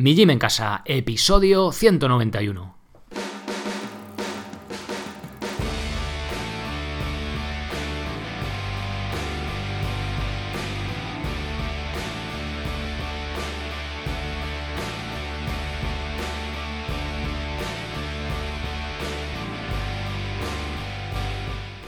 Mi Gym en Casa, episodio 191.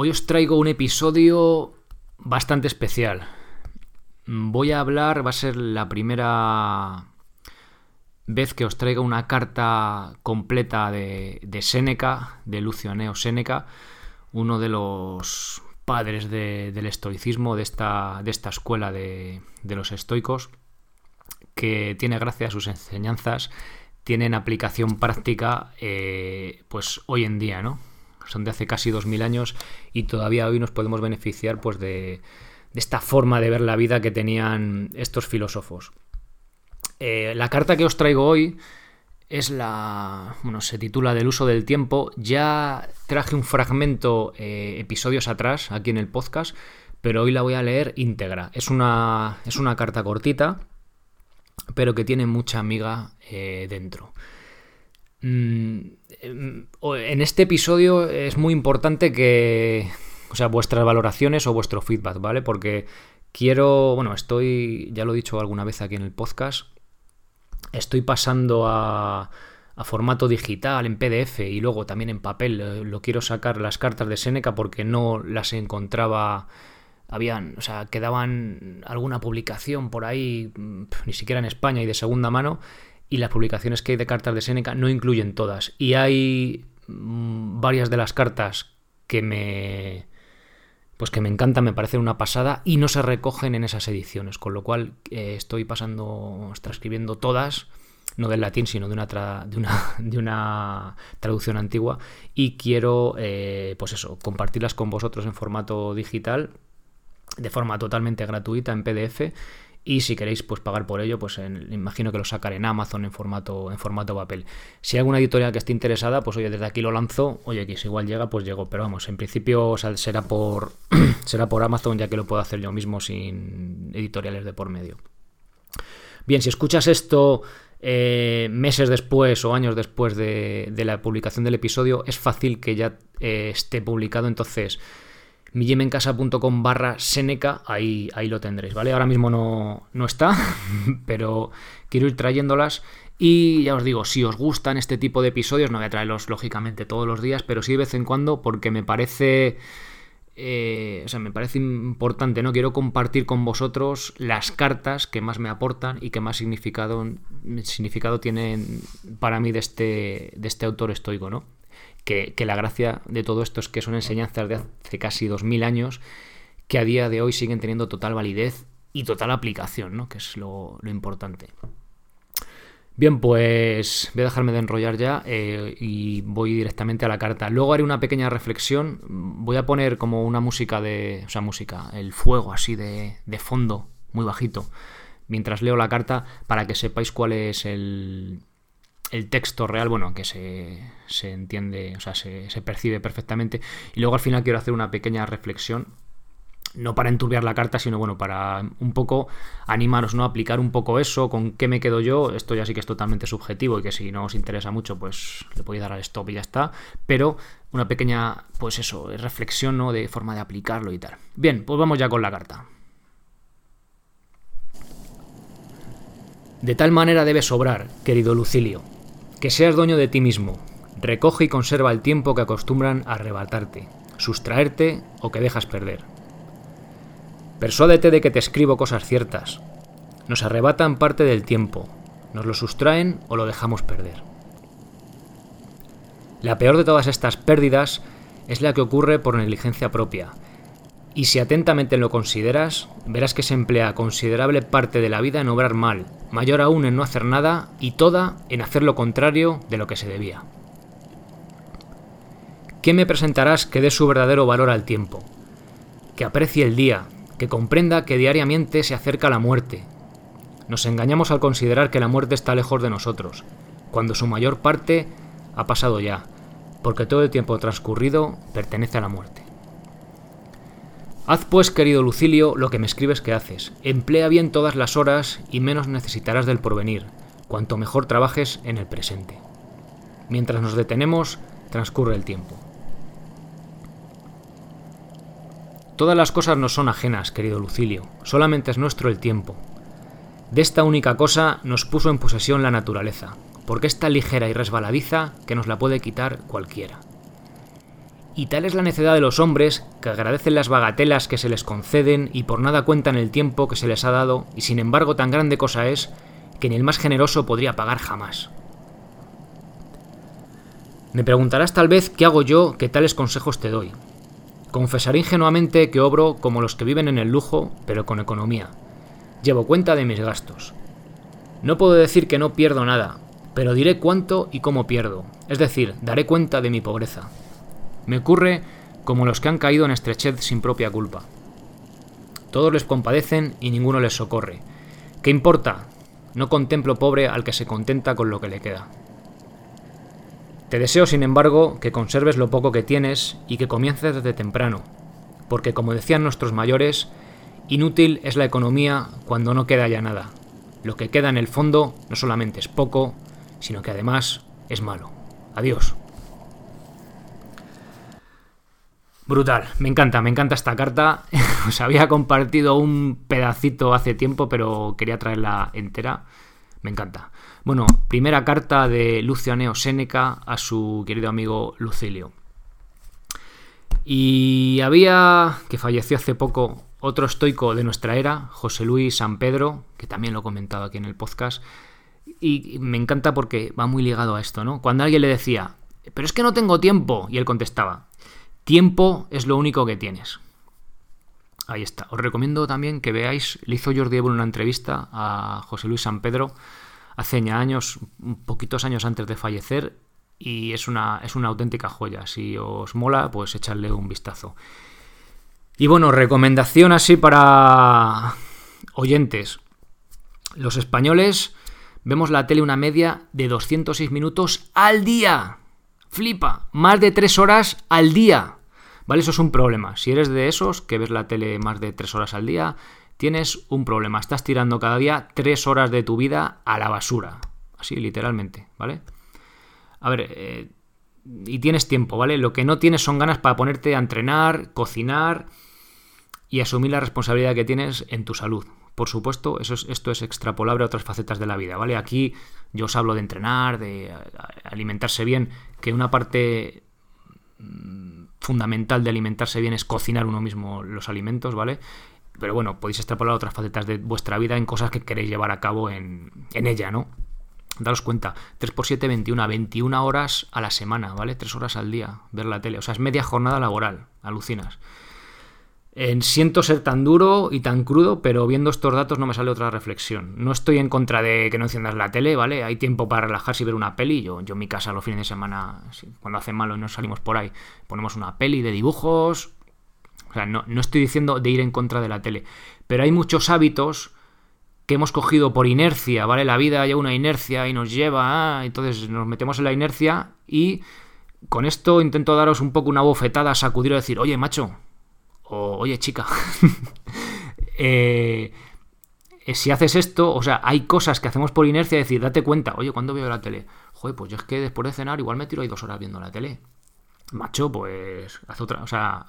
Hoy os traigo un episodio bastante especial. Voy a hablar, va a ser la primera vez que os traigo una carta completa de, Séneca, de Lucio Aneo Séneca, uno de los padres del estoicismo, de esta, de esta escuela de, de los estoicos, que tiene gracias a sus enseñanzas, tienen aplicación práctica eh, pues hoy en día, ¿no? Son de hace casi 2000 años y todavía hoy nos podemos beneficiar pues de, esta forma de ver la vida que tenían estos filósofos. Eh, la carta que os traigo hoy es la. Bueno, se titula Del uso del tiempo. Ya traje un fragmento eh, episodios atrás aquí en el podcast, pero hoy la voy a leer íntegra. Es una, es una carta cortita, pero que tiene mucha amiga eh, dentro. Mm, em, en este episodio es muy importante que, o sea, vuestras valoraciones o vuestro feedback, ¿vale? Porque quiero, bueno, estoy, ya lo he dicho alguna vez aquí en el podcast, estoy pasando a, a formato digital, en PDF y luego también en papel. Eh, lo quiero sacar las cartas de Seneca porque no las encontraba habían, o sea, quedaban alguna publicación por ahí, mm, ni siquiera en España y de segunda mano, y las publicaciones que hay de cartas de Seneca no incluyen todas. Y hay mm, varias de las cartas que me pues que me encantan, me parecen una pasada y no se recogen en esas ediciones, con lo cual eh, estoy pasando, transcribiendo todas, no del latín, sino de una, de una, de una traducción antigua y quiero, eh, pues eso, compartirlas con vosotros en formato digital, de forma totalmente gratuita en PDF y si queréis pues pagar por ello, pues imagino que lo sacaré en Amazon en formato, en formato papel. Si hay alguna editorial que esté interesada, pues oye, desde aquí lo lanzo, oye, que si igual llega, pues llego, pero vamos, en principio será, por, será por Amazon ya que lo puedo hacer yo mismo sin editoriales de por medio. Bien, si escuchas esto eh, meses después o años después de, la publicación del episodio, es fácil que ya eh, esté publicado, entonces miyemencasa.com barra Seneca, ahí, ahí lo tendréis, ¿vale? Ahora mismo no, no está, pero quiero ir trayéndolas. Y ya os digo, si os gustan este tipo de episodios, no voy a traerlos lógicamente todos los días, pero sí de vez en cuando porque me parece... Eh, o sea, me parece importante, ¿no? Quiero compartir con vosotros las cartas que más me aportan y que más significado, significado tienen para mí de este, de este autor estoico, ¿no? Que, la gracia de todo esto es que son enseñanzas de hace casi 2000 años que a día de hoy siguen teniendo total validez y total aplicación, ¿no? que es lo, importante. Bien, pues voy a dejarme de enrollar ya eh, y voy directamente a la carta. Luego haré una pequeña reflexión. Voy a poner como una música de. O sea, música, el fuego así de, de fondo, muy bajito, mientras leo la carta para que sepáis cuál es el, el texto real, bueno, que se, se entiende, o sea, se, se, percibe perfectamente. Y luego al final quiero hacer una pequeña reflexión, no para enturbiar la carta, sino bueno, para un poco animaros, ¿no? Aplicar un poco eso, con qué me quedo yo. Esto ya sí que es totalmente subjetivo y que si no os interesa mucho, pues le podéis dar al stop y ya está. Pero una pequeña, pues eso, reflexión, ¿no? De forma de aplicarlo y tal. Bien, pues vamos ya con la carta. De tal manera debes sobrar, querido Lucilio, que seas dueño de ti mismo. Recoge y conserva el tiempo que acostumbran a arrebatarte, sustraerte o que dejas perder. Persuádete de que te escribo cosas ciertas. Nos arrebatan parte del tiempo, nos lo sustraen o lo dejamos perder. La peor de todas estas pérdidas es la que ocurre por negligencia propia, y si atentamente lo consideras, verás que se emplea considerable parte de la vida en obrar mal, mayor aún en no hacer nada y toda en hacer lo contrario de lo que se debía. ¿Qué me presentarás que dé su verdadero valor al tiempo? Que aprecie el día, que comprenda que diariamente se acerca la muerte. Nos engañamos al considerar que la muerte está lejos de nosotros, cuando su mayor parte ha pasado ya, porque todo el tiempo transcurrido pertenece a la muerte. Haz pues, querido Lucilio, lo que me escribes que haces. Emplea bien todas las horas y menos necesitarás del porvenir, cuanto mejor trabajes en el presente. Mientras nos detenemos, transcurre el tiempo. Todas las cosas no son ajenas, querido Lucilio, solamente es nuestro el tiempo. De esta única cosa nos puso en posesión la naturaleza, porque es tan ligera y resbaladiza que nos la puede quitar cualquiera. Y tal es la necedad de los hombres que agradecen las bagatelas que se les conceden y por nada cuentan el tiempo que se les ha dado, y sin embargo tan grande cosa es que ni el más generoso podría pagar jamás. Me preguntarás tal vez qué hago yo que tales consejos te doy. Confesaré ingenuamente que obro como los que viven en el lujo, pero con economía. Llevo cuenta de mis gastos. No puedo decir que no pierdo nada, pero diré cuánto y cómo pierdo, es decir, daré cuenta de mi pobreza. Me ocurre como los que han caído en estrechez sin propia culpa. Todos les compadecen y ninguno les socorre. ¿Qué importa? No contemplo pobre al que se contenta con lo que le queda. Te deseo, sin embargo, que conserves lo poco que tienes y que comiences desde temprano, porque como decían nuestros mayores, inútil es la economía cuando no queda ya nada. Lo que queda en el fondo no solamente es poco, sino que además es malo. Adiós. Brutal, me encanta, me encanta esta carta. Os había compartido un pedacito hace tiempo, pero quería traerla entera. Me encanta. Bueno, primera carta de Lucianeo Séneca a su querido amigo Lucilio. Y había, que falleció hace poco, otro estoico de nuestra era, José Luis San Pedro, que también lo he comentado aquí en el podcast. Y me encanta porque va muy ligado a esto, ¿no? Cuando alguien le decía, pero es que no tengo tiempo, y él contestaba, Tiempo es lo único que tienes. Ahí está. Os recomiendo también que veáis, le hizo Jordi Evo una entrevista a José Luis San Pedro hace ya años, poquitos años antes de fallecer, y es una, es una auténtica joya. Si os mola, pues echadle un vistazo. Y bueno, recomendación así para oyentes. Los españoles vemos la tele una media de 206 minutos al día. Flipa, más de 3 horas al día. ¿Vale? Eso es un problema. Si eres de esos que ves la tele más de tres horas al día, tienes un problema. Estás tirando cada día tres horas de tu vida a la basura. Así, literalmente, ¿vale? A ver, eh, y tienes tiempo, ¿vale? Lo que no tienes son ganas para ponerte a entrenar, cocinar y asumir la responsabilidad que tienes en tu salud. Por supuesto, eso esto es extrapolable a otras facetas de la vida, ¿vale? Aquí yo os hablo de entrenar, de alimentarse bien, que una parte mm, fundamental de alimentarse bien es cocinar uno mismo los alimentos, ¿vale? Pero bueno, podéis extrapolar otras facetas de vuestra vida en cosas que queréis llevar a cabo en, ella, ¿no? Daros cuenta, 3 por 7, 21, 21 horas a la semana, ¿vale? 3 horas al día, ver la tele. O sea, es media jornada laboral, alucinas siento ser tan duro y tan crudo, pero viendo estos datos no me sale otra reflexión. No estoy en contra de que no enciendas la tele, ¿vale? Hay tiempo para relajarse y ver una peli. Yo, yo en mi casa los fines de semana, cuando hace malo y no salimos por ahí, ponemos una peli de dibujos. O sea, no, no estoy diciendo de ir en contra de la tele. Pero hay muchos hábitos que hemos cogido por inercia, ¿vale? La vida hay una inercia y nos lleva, entonces nos metemos en la inercia y con esto intento daros un poco una bofetada, sacudir y decir, oye, macho, oye chica, eh, eh, si haces esto, o sea, hay cosas que hacemos por inercia, decir, date cuenta, oye, ¿cuándo veo la tele? Joder, pues yo es que después de cenar igual me tiro ahí dos horas viendo la tele. Macho, pues haz otra, o sea,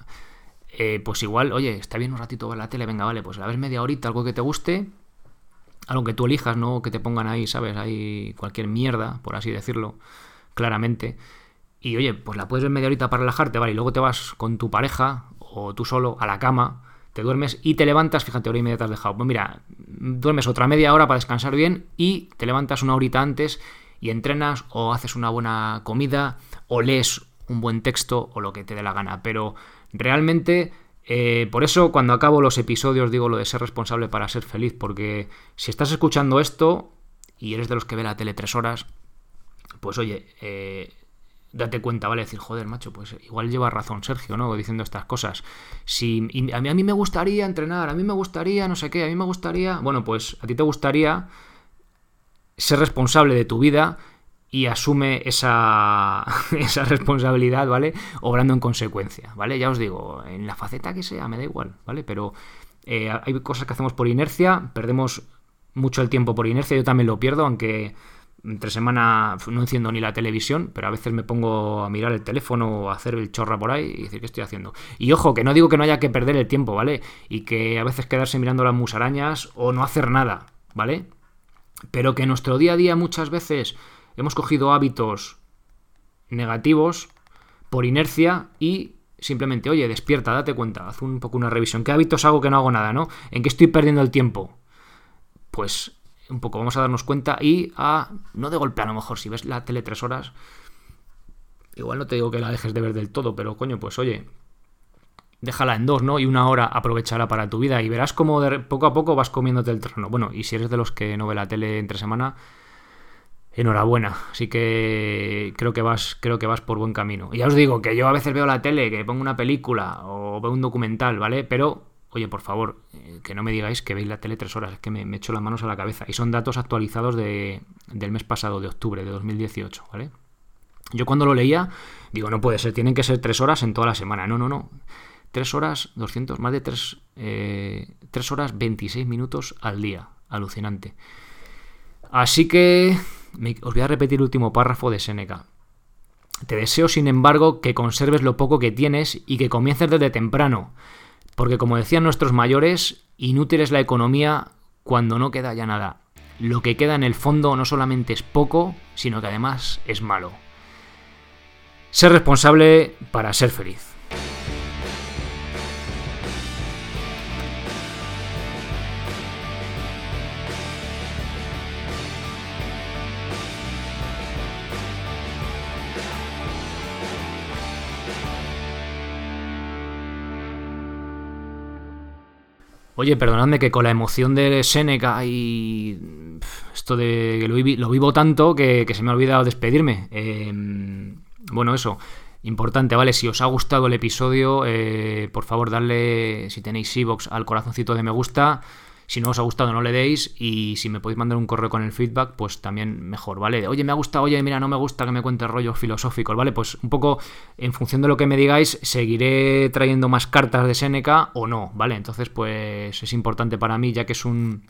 eh, pues igual, oye, está bien un ratito ver la tele, venga, vale, pues a ver media horita, algo que te guste, algo que tú elijas, no que te pongan ahí, ¿sabes? Ahí cualquier mierda, por así decirlo, claramente. Y oye, pues la puedes ver media horita para relajarte, ¿vale? Y luego te vas con tu pareja o tú solo a la cama, te duermes y te levantas, fíjate, hora y media te has dejado. Pues mira, duermes otra media hora para descansar bien y te levantas una horita antes y entrenas o haces una buena comida o lees un buen texto o lo que te dé la gana. Pero realmente eh, por eso cuando acabo los episodios digo lo de ser responsable para ser feliz, porque si estás escuchando esto y eres de los que ve la tele tres horas, pues oye, eh, date cuenta, ¿vale? Decir, joder, macho, pues igual lleva razón Sergio, ¿no? Diciendo estas cosas. Si a mí, a mí me gustaría entrenar, a mí me gustaría, no sé qué, a mí me gustaría... Bueno, pues a ti te gustaría ser responsable de tu vida y asume esa, esa responsabilidad, ¿vale? Obrando en consecuencia, ¿vale? Ya os digo, en la faceta que sea, me da igual, ¿vale? Pero eh, hay cosas que hacemos por inercia, perdemos mucho el tiempo por inercia, yo también lo pierdo, aunque entre semana no enciendo ni la televisión, pero a veces me pongo a mirar el teléfono o a hacer el chorra por ahí y decir qué estoy haciendo. Y ojo, que no digo que no haya que perder el tiempo, ¿vale? Y que a veces quedarse mirando las musarañas o no hacer nada, ¿vale? Pero que en nuestro día a día muchas veces hemos cogido hábitos negativos por inercia y simplemente, oye, despierta, date cuenta, haz un poco una revisión. ¿Qué hábitos hago que no hago nada, no? ¿En qué estoy perdiendo el tiempo? Pues un poco vamos a darnos cuenta y a, no de golpe a lo mejor, si ves la tele tres horas, igual no te digo que la dejes de ver del todo, pero coño, pues oye, déjala en dos, ¿no? Y una hora aprovechará para tu vida y verás cómo poco a poco vas comiéndote el terreno. Bueno, y si eres de los que no ve la tele entre semana, enhorabuena. Así que creo que vas, creo que vas por buen camino. Y ya os digo que yo a veces veo la tele, que pongo una película o veo un documental, ¿vale? Pero, oye, por favor, eh, que no me digáis que veis la tele tres horas, es que me, echo las manos a la cabeza. Y son datos actualizados de, del mes pasado, de octubre de 2018, ¿vale? Yo cuando lo leía, digo, no puede ser, tienen que ser tres horas en toda la semana. No, no, no. Tres horas, 200, más de tres, eh, tres horas 26 minutos al día. Alucinante. Así que os voy a repetir el último párrafo de Seneca. Te deseo, sin embargo, que conserves lo poco que tienes y que comiences desde temprano, porque como decían nuestros mayores, inútil es la economía cuando no queda ya nada. Lo que queda en el fondo no solamente es poco, sino que además es malo. Ser responsable para ser feliz. Oye, perdonadme que con la emoción de Seneca y esto de que lo, vivo tanto que, se me ha olvidado despedirme. Em, bueno, eso. Importante, ¿vale? Si os ha gustado el episodio, eh, por favor, darle, si tenéis Evox, al corazoncito de me gusta. Si no os ha gustado, no le deis. Y si me podéis mandar un correo con el feedback, pues también mejor, ¿vale? Oye, me ha gustado, oye, mira, no me gusta que me cuente rollos filosóficos, ¿vale? Pues un poco en función de lo que me digáis, seguiré trayendo más cartas de Seneca o no, ¿vale? Entonces, pues es importante para mí, ya que es un,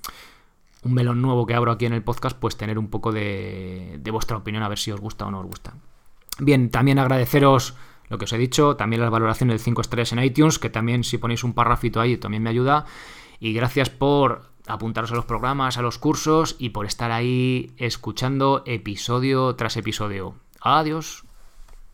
un melón nuevo que abro aquí en el podcast, pues tener un poco de, de vuestra opinión, a ver si os gusta o no os gusta. Bien, también agradeceros lo que os he dicho, también las valoraciones de 5 estrellas en iTunes, que también si ponéis un parrafito ahí también me ayuda. Y gracias por apuntaros a los programas, a los cursos y por estar ahí escuchando episodio tras episodio. Adiós.